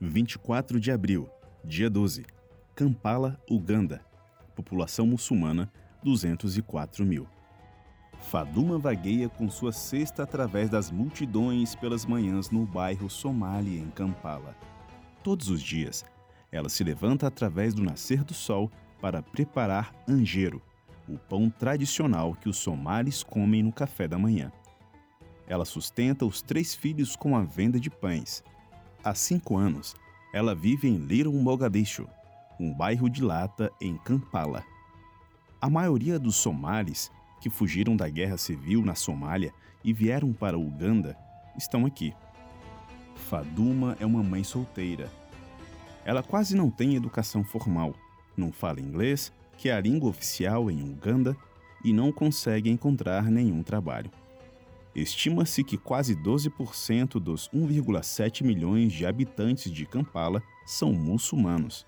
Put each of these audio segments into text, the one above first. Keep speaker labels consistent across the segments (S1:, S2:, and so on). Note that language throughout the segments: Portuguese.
S1: 24 de abril, dia 12. Kampala, Uganda. População muçulmana, 204 mil. Faduma vagueia com sua cesta através das multidões pelas manhãs no bairro Somali, em Kampala. Todos os dias, ela se levanta através do nascer do sol para preparar anjero, o pão tradicional que os somalis comem no café da manhã. Ela sustenta os três filhos com a venda de pães. Há cinco anos, ela vive em Little Mogadishu, um bairro de lata em Kampala. A maioria dos somalis que fugiram da guerra civil na Somália e vieram para Uganda estão aqui. Faduma é uma mãe solteira. Ela quase não tem educação formal, não fala inglês, que é a língua oficial em Uganda, e não consegue encontrar nenhum trabalho. Estima-se que quase 12% dos 1,7 milhões de habitantes de Kampala são muçulmanos.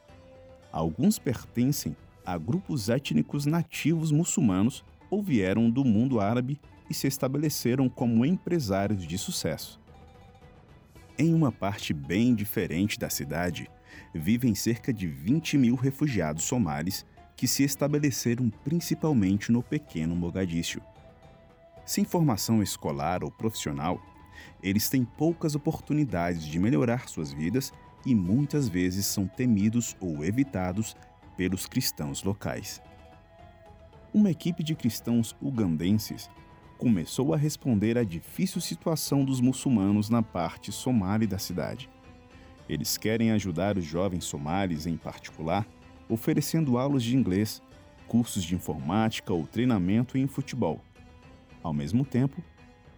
S1: Alguns pertencem a grupos étnicos nativos muçulmanos ou vieram do mundo árabe e se estabeleceram como empresários de sucesso. Em uma parte bem diferente da cidade, vivem cerca de 20 mil refugiados somalis que se estabeleceram principalmente no pequeno Mogadíscio. Sem formação escolar ou profissional, eles têm poucas oportunidades de melhorar suas vidas e muitas vezes são temidos ou evitados pelos cristãos locais. Uma equipe de cristãos ugandenses começou a responder à difícil situação dos muçulmanos na parte somali da cidade. Eles querem ajudar os jovens somalis em particular, oferecendo aulas de inglês, cursos de informática ou treinamento em futebol ao mesmo tempo,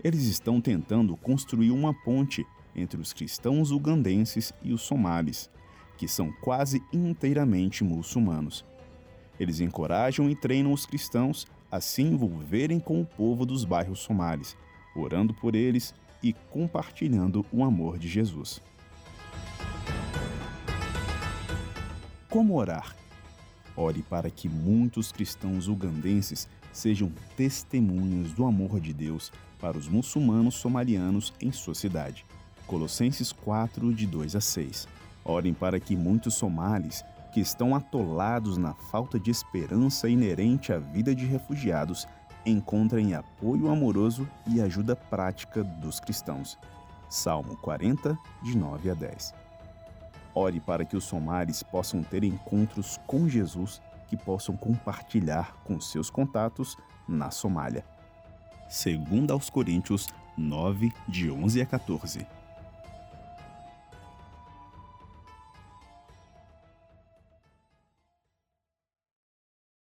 S1: eles estão tentando construir uma ponte entre os cristãos ugandenses e os somalis, que são quase inteiramente muçulmanos. Eles encorajam e treinam os cristãos a se envolverem com o povo dos bairros somalis, orando por eles e compartilhando o amor de Jesus. Como orar? Ore para que muitos cristãos ugandenses sejam testemunhas do amor de Deus para os muçulmanos somalianos em sua cidade. Colossenses 4, de 2 a 6. Orem para que muitos somalis que estão atolados na falta de esperança inerente à vida de refugiados encontrem apoio amoroso e ajuda prática dos cristãos. Salmo 40, de 9 a 10. Ore para que os somalis possam ter encontros com Jesus que possam compartilhar com seus contatos na Somália. Segundo aos Coríntios 9, de 11 a 14.